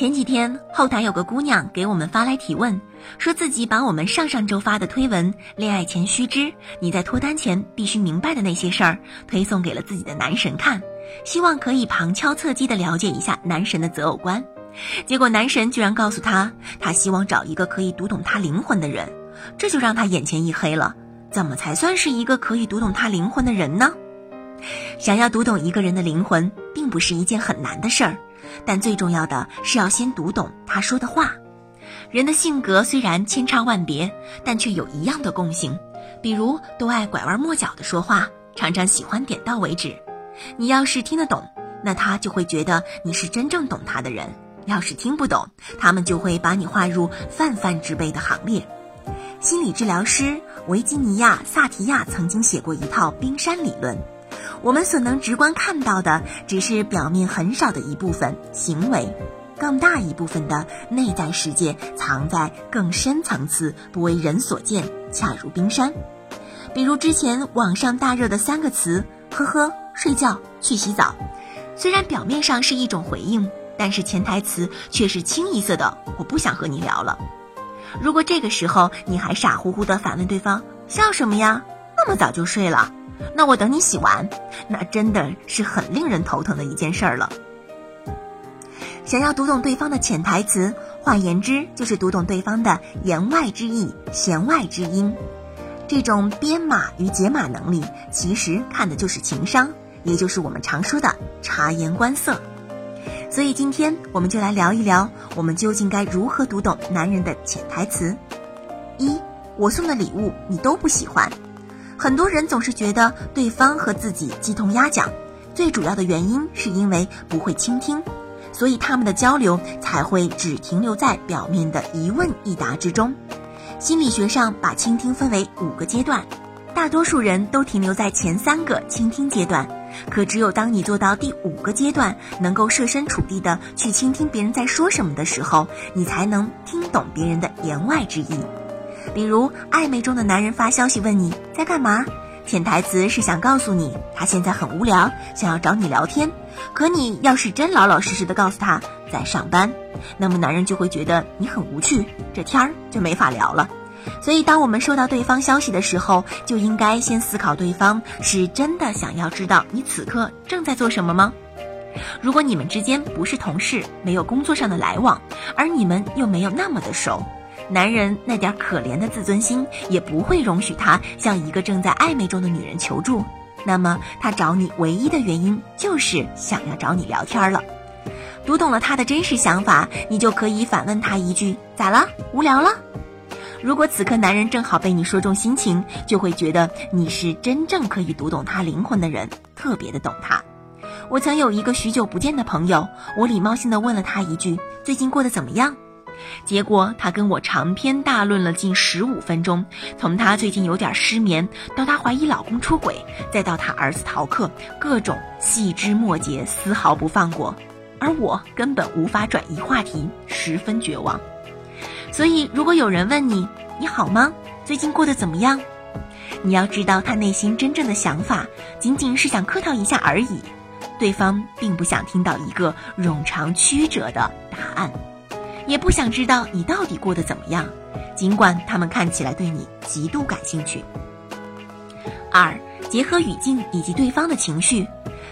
前几天后台有个姑娘给我们发来提问，说自己把我们上上周发的推文《恋爱前须知你在脱单前必须明白的那些事儿》推送给了自己的男神看，希望可以旁敲侧击的了解一下男神的择偶观。结果男神居然告诉她，他希望找一个可以读懂他灵魂的人，这就让他眼前一黑了。怎么才算是一个可以读懂他灵魂的人呢？想要读懂一个人的灵魂，并不是一件很难的事儿。但最重要的是要先读懂他说的话。人的性格虽然千差万别，但却有一样的共性，比如都爱拐弯抹角的说话，常常喜欢点到为止。你要是听得懂，那他就会觉得你是真正懂他的人；要是听不懂，他们就会把你划入泛泛之辈的行列。心理治疗师维吉尼亚·萨提亚曾经写过一套冰山理论。我们所能直观看到的，只是表面很少的一部分行为，更大一部分的内在世界藏在更深层次，不为人所见，恰如冰山。比如之前网上大热的三个词：呵呵、睡觉、去洗澡。虽然表面上是一种回应，但是潜台词却是清一色的“我不想和你聊了”。如果这个时候你还傻乎乎的反问对方：“笑什么呀？那么早就睡了？”那我等你洗完，那真的是很令人头疼的一件事儿了。想要读懂对方的潜台词，换言之，就是读懂对方的言外之意、弦外之音。这种编码与解码能力，其实看的就是情商，也就是我们常说的察言观色。所以今天我们就来聊一聊，我们究竟该如何读懂男人的潜台词。一，我送的礼物你都不喜欢。很多人总是觉得对方和自己鸡同鸭讲，最主要的原因是因为不会倾听，所以他们的交流才会只停留在表面的一问一答之中。心理学上把倾听分为五个阶段，大多数人都停留在前三个倾听阶段，可只有当你做到第五个阶段，能够设身处地的去倾听别人在说什么的时候，你才能听懂别人的言外之意。比如暧昧中的男人发消息问你在干嘛，潜台词是想告诉你他现在很无聊，想要找你聊天。可你要是真老老实实的告诉他在上班，那么男人就会觉得你很无趣，这天儿就没法聊了。所以，当我们收到对方消息的时候，就应该先思考对方是真的想要知道你此刻正在做什么吗？如果你们之间不是同事，没有工作上的来往，而你们又没有那么的熟。男人那点可怜的自尊心也不会容许他向一个正在暧昧中的女人求助，那么他找你唯一的原因就是想要找你聊天了。读懂了他的真实想法，你就可以反问他一句：“咋了？无聊了？”如果此刻男人正好被你说中心情，就会觉得你是真正可以读懂他灵魂的人，特别的懂他。我曾有一个许久不见的朋友，我礼貌性的问了他一句：“最近过得怎么样？”结果她跟我长篇大论了近十五分钟，从她最近有点失眠，到她怀疑老公出轨，再到她儿子逃课，各种细枝末节丝毫不放过，而我根本无法转移话题，十分绝望。所以，如果有人问你你好吗，最近过得怎么样，你要知道他内心真正的想法，仅仅是想客套一下而已，对方并不想听到一个冗长曲折的答案。也不想知道你到底过得怎么样，尽管他们看起来对你极度感兴趣。二，结合语境以及对方的情绪，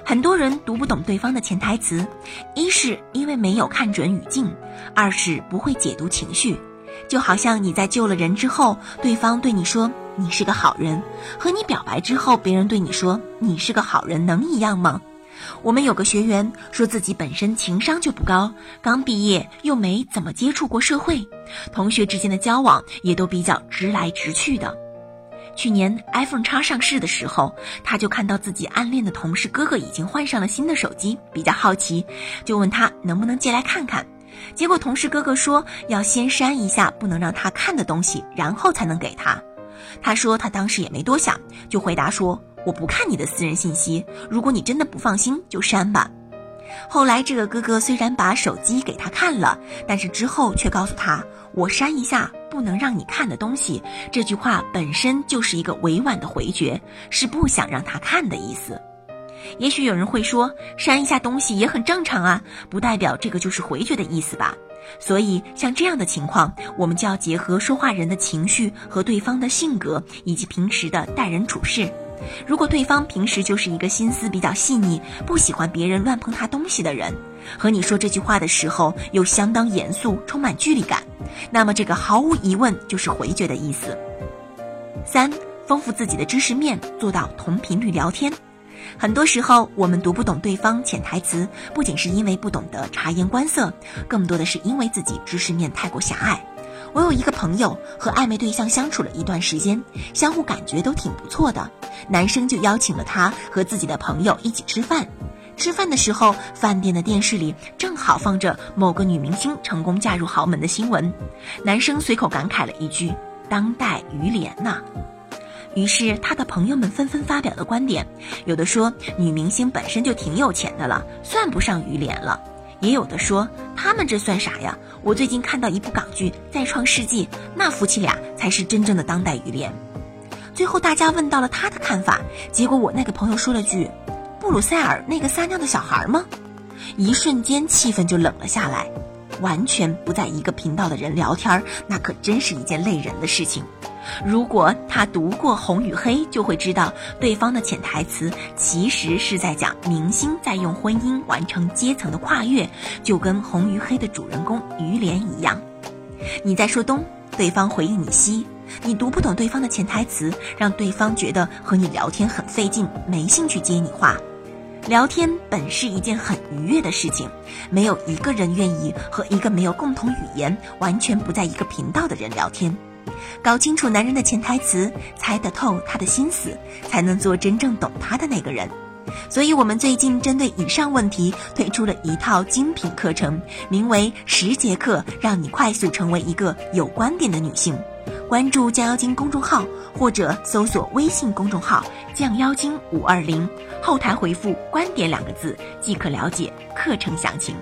很多人读不懂对方的潜台词，一是因为没有看准语境，二是不会解读情绪。就好像你在救了人之后，对方对你说你是个好人，和你表白之后别人对你说你是个好人能一样吗？我们有个学员说自己本身情商就不高，刚毕业又没怎么接触过社会，同学之间的交往也都比较直来直去的。去年 iPhone 叉上市的时候，他就看到自己暗恋的同事哥哥已经换上了新的手机，比较好奇，就问他能不能借来看看。结果同事哥哥说要先删一下不能让他看的东西，然后才能给他。他说他当时也没多想，就回答说。我不看你的私人信息，如果你真的不放心，就删吧。后来这个哥哥虽然把手机给他看了，但是之后却告诉他：“我删一下不能让你看的东西。”这句话本身就是一个委婉的回绝，是不想让他看的意思。也许有人会说，删一下东西也很正常啊，不代表这个就是回绝的意思吧？所以，像这样的情况，我们就要结合说话人的情绪和对方的性格，以及平时的待人处事。如果对方平时就是一个心思比较细腻、不喜欢别人乱碰他东西的人，和你说这句话的时候又相当严肃、充满距离感，那么这个毫无疑问就是回绝的意思。三，丰富自己的知识面，做到同频率聊天。很多时候，我们读不懂对方潜台词，不仅是因为不懂得察言观色，更多的是因为自己知识面太过狭隘。我有一个朋友和暧昧对象相处了一段时间，相互感觉都挺不错的，男生就邀请了他和自己的朋友一起吃饭。吃饭的时候，饭店的电视里正好放着某个女明星成功嫁入豪门的新闻，男生随口感慨了一句：“当代于连呐。”于是他的朋友们纷纷发表了观点，有的说女明星本身就挺有钱的了，算不上于连了；也有的说他们这算啥呀？我最近看到一部港剧《再创世纪》，那夫妻俩才是真正的当代于连。最后大家问到了他的看法，结果我那个朋友说了句：“布鲁塞尔那个撒尿的小孩吗？”一瞬间气氛就冷了下来，完全不在一个频道的人聊天，那可真是一件累人的事情。如果他读过《红与黑》，就会知道对方的潜台词其实是在讲明星在用婚姻完成阶层的跨越，就跟《红与黑》的主人公于连一样。你在说东，对方回应你西，你读不懂对方的潜台词，让对方觉得和你聊天很费劲，没兴趣接你话。聊天本是一件很愉悦的事情，没有一个人愿意和一个没有共同语言、完全不在一个频道的人聊天。搞清楚男人的潜台词，猜得透他的心思，才能做真正懂他的那个人。所以，我们最近针对以上问题推出了一套精品课程，名为《十节课让你快速成为一个有观点的女性》。关注“降妖精”公众号，或者搜索微信公众号“降妖精五二零”，后台回复“观点”两个字，即可了解课程详情。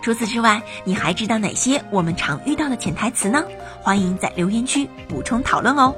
除此之外，你还知道哪些我们常遇到的潜台词呢？欢迎在留言区补充讨论哦。